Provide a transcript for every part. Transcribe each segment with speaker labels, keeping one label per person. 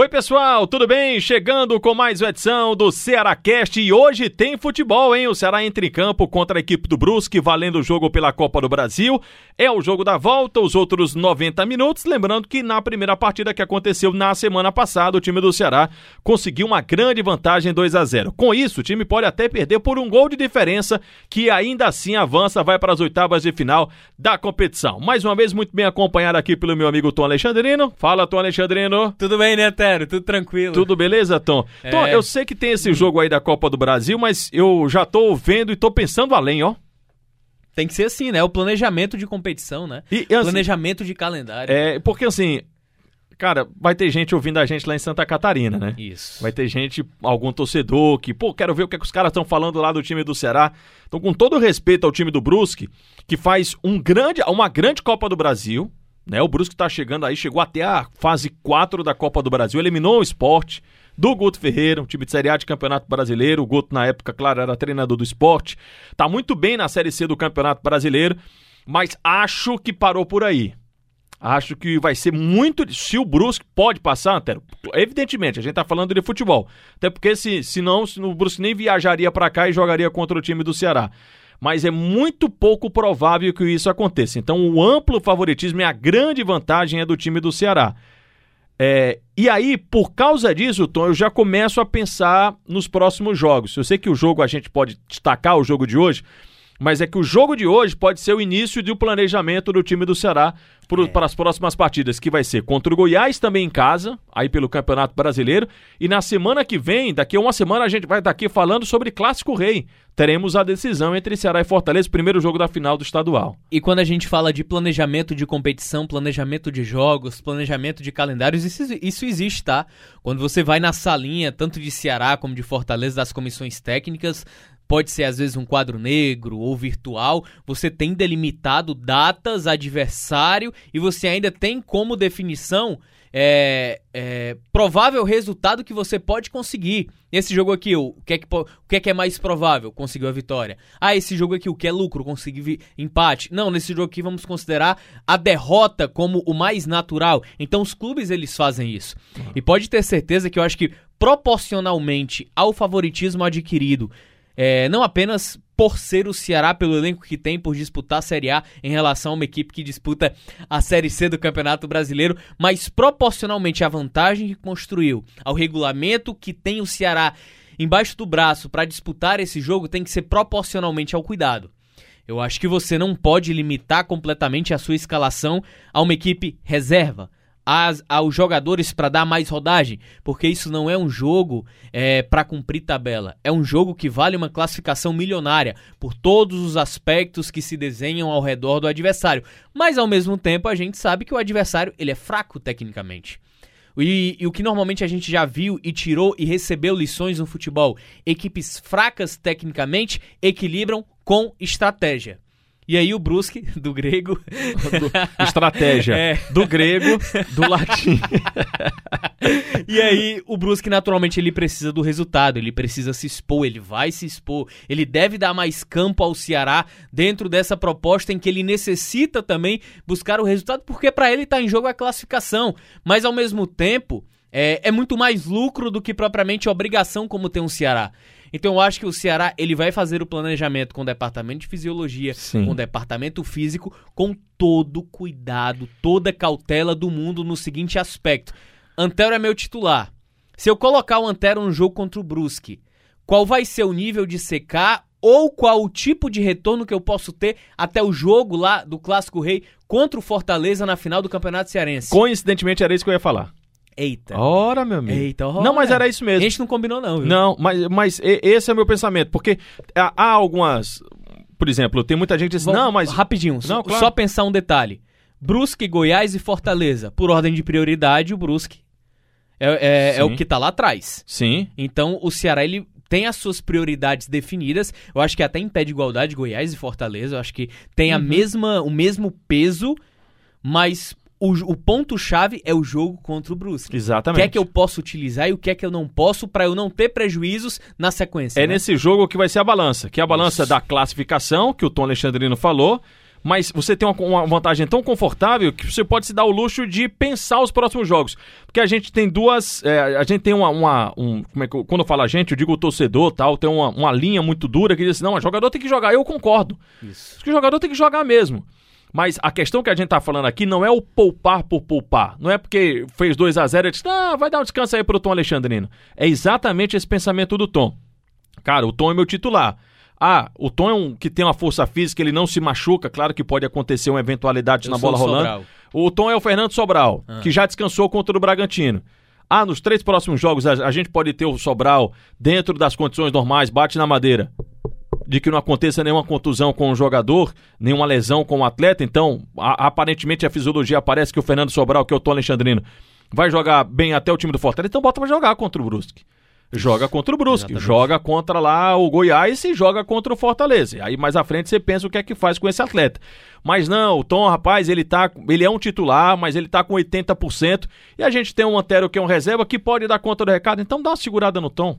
Speaker 1: Oi, pessoal, tudo bem? Chegando com mais uma edição do Cearacast e hoje tem futebol, hein? O Ceará entra em campo contra a equipe do Brusque, valendo o jogo pela Copa do Brasil. É o jogo da volta, os outros 90 minutos. Lembrando que na primeira partida que aconteceu na semana passada, o time do Ceará conseguiu uma grande vantagem 2 a 0. Com isso, o time pode até perder por um gol de diferença, que ainda assim avança, vai para as oitavas de final da competição. Mais uma vez, muito bem acompanhado aqui pelo meu amigo Tom Alexandrino. Fala, Tom Alexandrino.
Speaker 2: Tudo bem, né, Té? Tudo tranquilo.
Speaker 1: Tudo beleza, Tom? É. Tom, eu sei que tem esse jogo aí da Copa do Brasil, mas eu já tô vendo e tô pensando além, ó.
Speaker 2: Tem que ser assim, né? O planejamento de competição, né? E, assim, planejamento de calendário.
Speaker 1: É, porque assim, cara, vai ter gente ouvindo a gente lá em Santa Catarina, né?
Speaker 2: Isso.
Speaker 1: Vai ter gente, algum torcedor que, pô, quero ver o que, é que os caras estão falando lá do time do Ceará. Então, com todo respeito ao time do Brusque, que faz um grande, uma grande Copa do Brasil, né? O Brusque está chegando aí, chegou até a fase 4 da Copa do Brasil, eliminou o esporte do Guto Ferreira, um time de Série A de Campeonato Brasileiro. O Guto, na época, claro, era treinador do esporte. Tá muito bem na Série C do Campeonato Brasileiro, mas acho que parou por aí. Acho que vai ser muito. Se o Brusque pode passar, Antero, evidentemente, a gente tá falando de futebol. Até porque, se, se não, o Brusque nem viajaria para cá e jogaria contra o time do Ceará mas é muito pouco provável que isso aconteça. Então, o amplo favoritismo e a grande vantagem é do time do Ceará. É, e aí, por causa disso, Tom, eu já começo a pensar nos próximos jogos. Eu sei que o jogo a gente pode destacar o jogo de hoje, mas é que o jogo de hoje pode ser o início do planejamento do time do Ceará é. para as próximas partidas, que vai ser contra o Goiás também em casa, aí pelo Campeonato Brasileiro, e na semana que vem, daqui a uma semana a gente vai estar aqui falando sobre Clássico Rei. Teremos a decisão entre Ceará e Fortaleza, primeiro jogo da final do estadual.
Speaker 2: E quando a gente fala de planejamento de competição, planejamento de jogos, planejamento de calendários, isso, isso existe, tá? Quando você vai na salinha, tanto de Ceará como de Fortaleza, das comissões técnicas, pode ser às vezes um quadro negro ou virtual, você tem delimitado datas, adversário e você ainda tem como definição é, é, provável resultado que você pode conseguir. Nesse jogo aqui, o que, é que, o que é que é mais provável? Conseguiu a vitória. Ah, esse jogo aqui, o que é lucro? Conseguir empate. Não, nesse jogo aqui vamos considerar a derrota como o mais natural. Então os clubes eles fazem isso. E pode ter certeza que eu acho que proporcionalmente ao favoritismo adquirido é, não apenas por ser o Ceará, pelo elenco que tem, por disputar a Série A em relação a uma equipe que disputa a Série C do Campeonato Brasileiro, mas proporcionalmente à vantagem que construiu, ao regulamento que tem o Ceará embaixo do braço para disputar esse jogo, tem que ser proporcionalmente ao cuidado. Eu acho que você não pode limitar completamente a sua escalação a uma equipe reserva as, aos jogadores para dar mais rodagem, porque isso não é um jogo é, para cumprir tabela. É um jogo que vale uma classificação milionária por todos os aspectos que se desenham ao redor do adversário. Mas ao mesmo tempo a gente sabe que o adversário ele é fraco tecnicamente. E, e, o que normalmente a gente já viu e tirou e recebeu lições no futebol: equipes fracas tecnicamente equilibram com estratégia. E aí o Brusque, do grego.
Speaker 1: Do, estratégia. É. Do grego, do latim.
Speaker 2: e aí o Brusque, naturalmente, ele precisa do resultado, ele precisa se expor, ele vai se expor, ele deve dar mais campo ao Ceará dentro dessa proposta em que ele necessita também buscar o resultado, porque para ele está em jogo a classificação. Mas ao mesmo tempo, é, é muito mais lucro do que propriamente obrigação como tem um Ceará. Então eu acho que o Ceará ele vai fazer o planejamento com o departamento de fisiologia, Sim. com o departamento físico, com todo cuidado, toda cautela do mundo no seguinte aspecto. Antero é meu titular. Se eu colocar o Antero no jogo contra o Brusque, qual vai ser o nível de secar ou qual o tipo de retorno que eu posso ter até o jogo lá do Clássico Rei contra o Fortaleza na final do Campeonato Cearense?
Speaker 1: Coincidentemente era isso que eu ia falar.
Speaker 2: Eita.
Speaker 1: Ora, meu amigo.
Speaker 2: Eita, ora.
Speaker 1: Não, mas era isso mesmo.
Speaker 2: A gente não combinou, não, viu?
Speaker 1: Não, mas, mas esse é o meu pensamento. Porque há, algumas. Por exemplo, tem muita gente que diz, não, mas.
Speaker 2: Rapidinho, não, claro. só pensar um detalhe. Brusque, Goiás e Fortaleza. Por ordem de prioridade, o Brusque é, é, é o que tá lá atrás.
Speaker 1: Sim.
Speaker 2: Então, o Ceará, ele tem as suas prioridades definidas. Eu acho que até em pé de igualdade, Goiás e Fortaleza. Eu acho que tem a uhum. mesma, o mesmo peso, mas o, o ponto-chave é o jogo contra o Brusque.
Speaker 1: Exatamente.
Speaker 2: O que é que eu posso utilizar e o que é que eu não posso para eu não ter prejuízos na sequência.
Speaker 1: É
Speaker 2: né?
Speaker 1: nesse jogo que vai ser a balança, que é a balança
Speaker 2: Isso.
Speaker 1: da classificação, que o Tom Alexandrino falou, mas você tem uma, uma vantagem tão confortável que você pode se dar o luxo de pensar os próximos jogos. Porque a gente tem duas. é, a gente tem uma. uma- um, como é que eu- quando eu falo a gente, eu digo o torcedor tal, tem uma, uma linha muito dura que diz assim: não, o jogador tem que jogar. Eu concordo.
Speaker 2: Isso.
Speaker 1: que o jogador tem que jogar mesmo. Mas a questão que a gente tá falando aqui não é o poupar por poupar. Não é porque fez 2 a 0 e disse, ah, vai dar um descanso aí pro Tom Alexandrino. É exatamente esse pensamento do Tom. Cara, o Tom é meu titular. Ah, o Tom é um que tem uma força física, ele não se machuca. Claro que pode acontecer uma eventualidade
Speaker 2: Eu
Speaker 1: na bola
Speaker 2: o
Speaker 1: rolando.
Speaker 2: Sobral.
Speaker 1: O Tom é o Fernando Sobral, que já descansou contra o Bragantino. Ah, nos três próximos jogos a, a gente pode ter o Sobral dentro das condições normais, bate na madeira. De que não aconteça nenhuma contusão com o jogador, nenhuma lesão com o atleta. Então, a- aparentemente a fisiologia parece que o Fernando Sobral, que é o Tom Alexandrino, vai jogar bem até o time do Fortaleza. Então bota pra jogar contra o Brusque. Joga contra o Brusque,
Speaker 2: Exatamente.
Speaker 1: joga contra lá o Goiás e joga contra o Fortaleza. Aí mais à frente você pensa o que é que faz com esse atleta. Mas não, o Tom, rapaz, ele tá, ele é um titular, mas ele tá com 80%, e a gente tem um Antero que é um reserva que pode dar conta do recado, então dá uma segurada no Tom.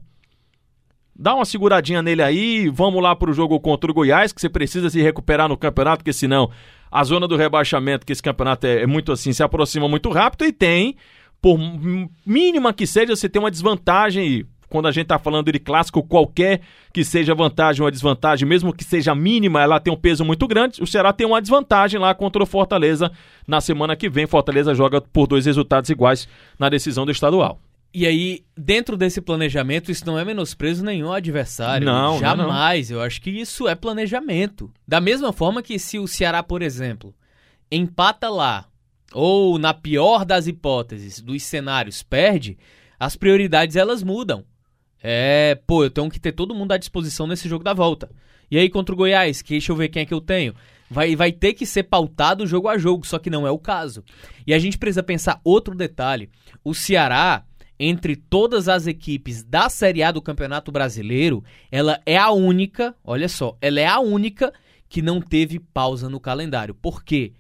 Speaker 1: Dá uma seguradinha nele aí, vamos lá pro jogo contra o Goiás, que você precisa se recuperar no campeonato, porque senão a zona do rebaixamento, que esse campeonato é, é muito assim, se aproxima muito rápido e tem, por mínima que seja, você tem uma desvantagem e quando a gente tá falando de clássico, qualquer que seja vantagem ou desvantagem, mesmo que seja mínima, ela tem um peso muito grande. O Ceará tem uma desvantagem lá contra o Fortaleza na semana que vem. Fortaleza joga por dois resultados iguais na decisão do estadual.
Speaker 2: E aí, dentro desse planejamento, isso não é menosprezo nenhum adversário.
Speaker 1: Não, não,
Speaker 2: Jamais. Eu acho que isso é planejamento. Da mesma forma que se o Ceará, por exemplo, empata lá, ou na pior das hipóteses, dos cenários, perde, as prioridades elas mudam. É, pô, eu tenho que ter todo mundo à disposição nesse jogo da volta. E aí contra o Goiás, que deixa eu ver quem é que eu tenho. Vai, vai ter que ser pautado jogo a jogo, só que não é o caso. E a gente precisa pensar outro detalhe. O Ceará, entre todas as equipes da Série A do Campeonato Brasileiro, ela é a única, olha só, ela é a única que não teve pausa no calendário. Por quê?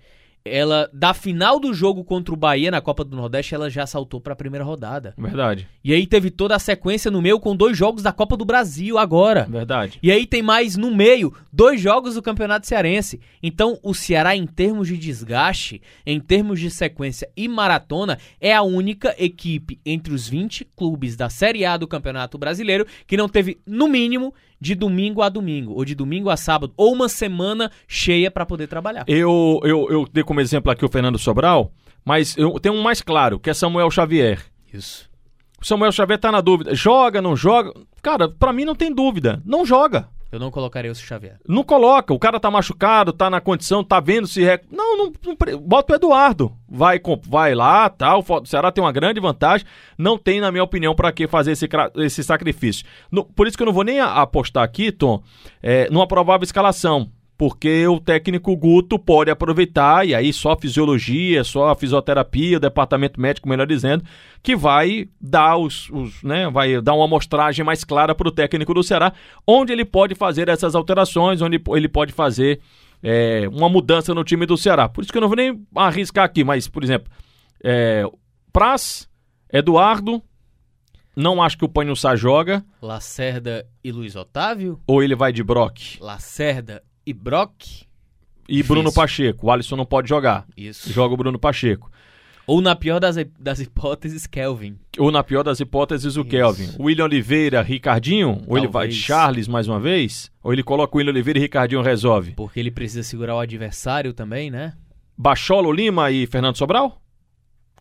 Speaker 2: Ela, da final do jogo contra o Bahia na Copa do Nordeste, ela já saltou para a primeira rodada.
Speaker 1: Verdade,
Speaker 2: E aí teve toda a sequência no meio com dois jogos da Copa do Brasil agora.
Speaker 1: verdade.
Speaker 2: E aí tem mais no meio dois jogos do Campeonato Cearense. Então o Ceará, em termos de desgaste, em termos de sequência e maratona, é a única equipe entre os 20 clubes da Série A do Campeonato Brasileiro que não teve, no mínimo, de domingo a domingo, ou de domingo a sábado, ou uma semana cheia para poder trabalhar.
Speaker 1: Eu, eu, eu como exemplo aqui o Fernando Sobral, mas eu tenho um mais claro, que é Samuel Xavier.
Speaker 2: Isso.
Speaker 1: O Samuel Xavier tá na dúvida. Joga, não joga? Cara, pra mim não tem dúvida. Não joga.
Speaker 2: Eu não colocaria o Xavier.
Speaker 1: Não coloca. O cara tá machucado, tá na condição, tá vendo se. Rec... Não, não, não bota o Eduardo. Vai, vai lá, tal. O Ceará tem uma grande vantagem. Não tem, na minha opinião, pra que fazer esse, esse sacrifício. No- por isso que eu não vou nem apostar aqui, Tom, é, numa provável escalação. Porque o técnico Guto pode aproveitar, e aí só a fisiologia, só a fisioterapia, o departamento médico, melhor dizendo, que vai dar os, os, né, vai dar uma amostragem mais clara para o técnico do Ceará, onde ele pode fazer essas alterações, onde ele pode fazer é, uma mudança no time do Ceará. Por isso que eu não vou nem arriscar aqui, mas, por exemplo, é, Praz, Eduardo, não acho que o Panhussá joga,
Speaker 2: Lacerda e Luiz Otávio?
Speaker 1: ou ele vai de Brock.
Speaker 2: Lacerda e Brock?
Speaker 1: E
Speaker 2: Difícil.
Speaker 1: Bruno Pacheco. O Alisson não pode jogar.
Speaker 2: Isso.
Speaker 1: Joga o Bruno Pacheco.
Speaker 2: Ou na pior das, das hipóteses, Kelvin.
Speaker 1: Ou na pior das hipóteses, o
Speaker 2: Isso.
Speaker 1: Kelvin. William Oliveira, Ricardinho? Ou ele vai
Speaker 2: Talvez.
Speaker 1: Charles mais uma vez? Ou ele coloca o William Oliveira e Ricardinho resolve?
Speaker 2: Porque ele precisa segurar o adversário também, né?
Speaker 1: Bacholo Lima e Fernando Sobral?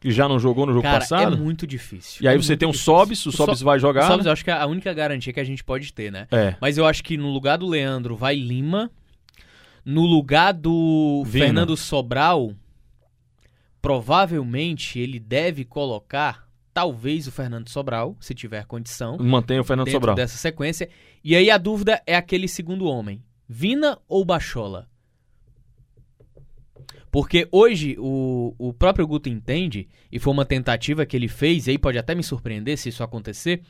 Speaker 1: Que já não jogou no jogo
Speaker 2: Cara,
Speaker 1: passado?
Speaker 2: é muito difícil.
Speaker 1: E aí
Speaker 2: É
Speaker 1: você tem um
Speaker 2: difícil.
Speaker 1: Sobis, o
Speaker 2: So-
Speaker 1: Sobis vai jogar.
Speaker 2: O Sobs
Speaker 1: né?
Speaker 2: eu acho que é a única garantia que a gente pode ter, né?
Speaker 1: É.
Speaker 2: Mas eu acho que no lugar do Leandro vai Lima. No lugar do
Speaker 1: Vina.
Speaker 2: Fernando Sobral, provavelmente ele deve colocar talvez o Fernando Sobral, se tiver condição,
Speaker 1: Mantém o Fernando Sobral.
Speaker 2: dessa sequência. E aí a dúvida é aquele segundo homem, Vina ou Bachola? Porque hoje o, o próprio Guto entende, e foi uma tentativa que ele fez, e aí pode até me surpreender se isso acontecer,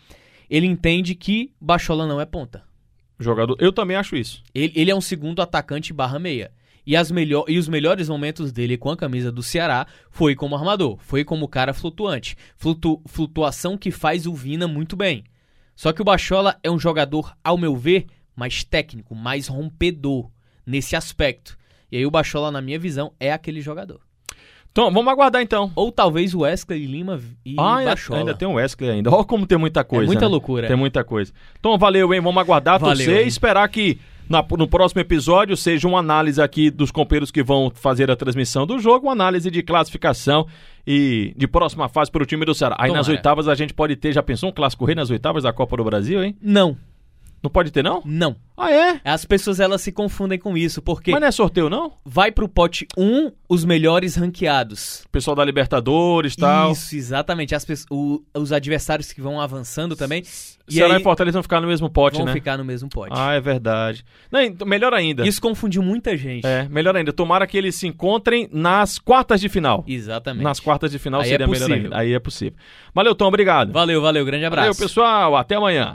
Speaker 2: ele entende que Bachola não é ponta.
Speaker 1: Jogador. Eu também acho isso.
Speaker 2: Ele, ele é um segundo atacante barra meia. E, as melhor, e os melhores momentos dele com a camisa do Ceará foi como armador, foi como cara flutuante. Flutu, flutuação que faz o Vina muito bem. Só que o Bachola é um jogador, ao meu ver, mais técnico, mais rompedor nesse aspecto. E aí o Bachola, na minha visão, é aquele jogador.
Speaker 1: Então, vamos aguardar então.
Speaker 2: Ou talvez o Wesley Lima e
Speaker 1: ah, ainda,
Speaker 2: Bachola.
Speaker 1: ainda tem o Wesley ainda. Olha como tem muita coisa.
Speaker 2: É muita
Speaker 1: né?
Speaker 2: loucura.
Speaker 1: Tem muita coisa. Então valeu, hein? Vamos aguardar,
Speaker 2: Valeu,
Speaker 1: torcer
Speaker 2: hein?
Speaker 1: e esperar que na- no próximo episódio seja uma análise aqui dos companheiros que vão fazer a transmissão do jogo, uma análise de classificação e de próxima fase para o time do Ceará. Aí nas
Speaker 2: Tomara.
Speaker 1: oitavas a gente pode ter, já pensou um clássico rei nas oitavas da Copa do Brasil, hein?
Speaker 2: Não,
Speaker 1: Não pode ter, não?
Speaker 2: não.
Speaker 1: Ah, é?
Speaker 2: As pessoas elas se confundem com isso, porque
Speaker 1: Mas não é sorteio, não?
Speaker 2: vai pro pote 1 os melhores ranqueados.
Speaker 1: O pessoal da Libertadores e tal.
Speaker 2: Isso, exatamente. As pessoas- o- os adversários que vão avançando também.
Speaker 1: Ceará
Speaker 2: aí
Speaker 1: e Fortaleza vão ficar no mesmo pote,
Speaker 2: vão
Speaker 1: né?
Speaker 2: ficar no mesmo pote.
Speaker 1: Ah, é verdade. Não, então, melhor ainda.
Speaker 2: Isso confundiu muita gente.
Speaker 1: É, melhor ainda. Tomara que eles se encontrem nas quartas de final.
Speaker 2: Exatamente.
Speaker 1: Nas quartas de final
Speaker 2: Aí é
Speaker 1: seria melhor
Speaker 2: possível.
Speaker 1: ainda. Aí é possível. Valeu, Tom. Obrigado.
Speaker 2: Valeu, valeu. Grande abraço.
Speaker 1: Valeu, pessoal. Até amanhã.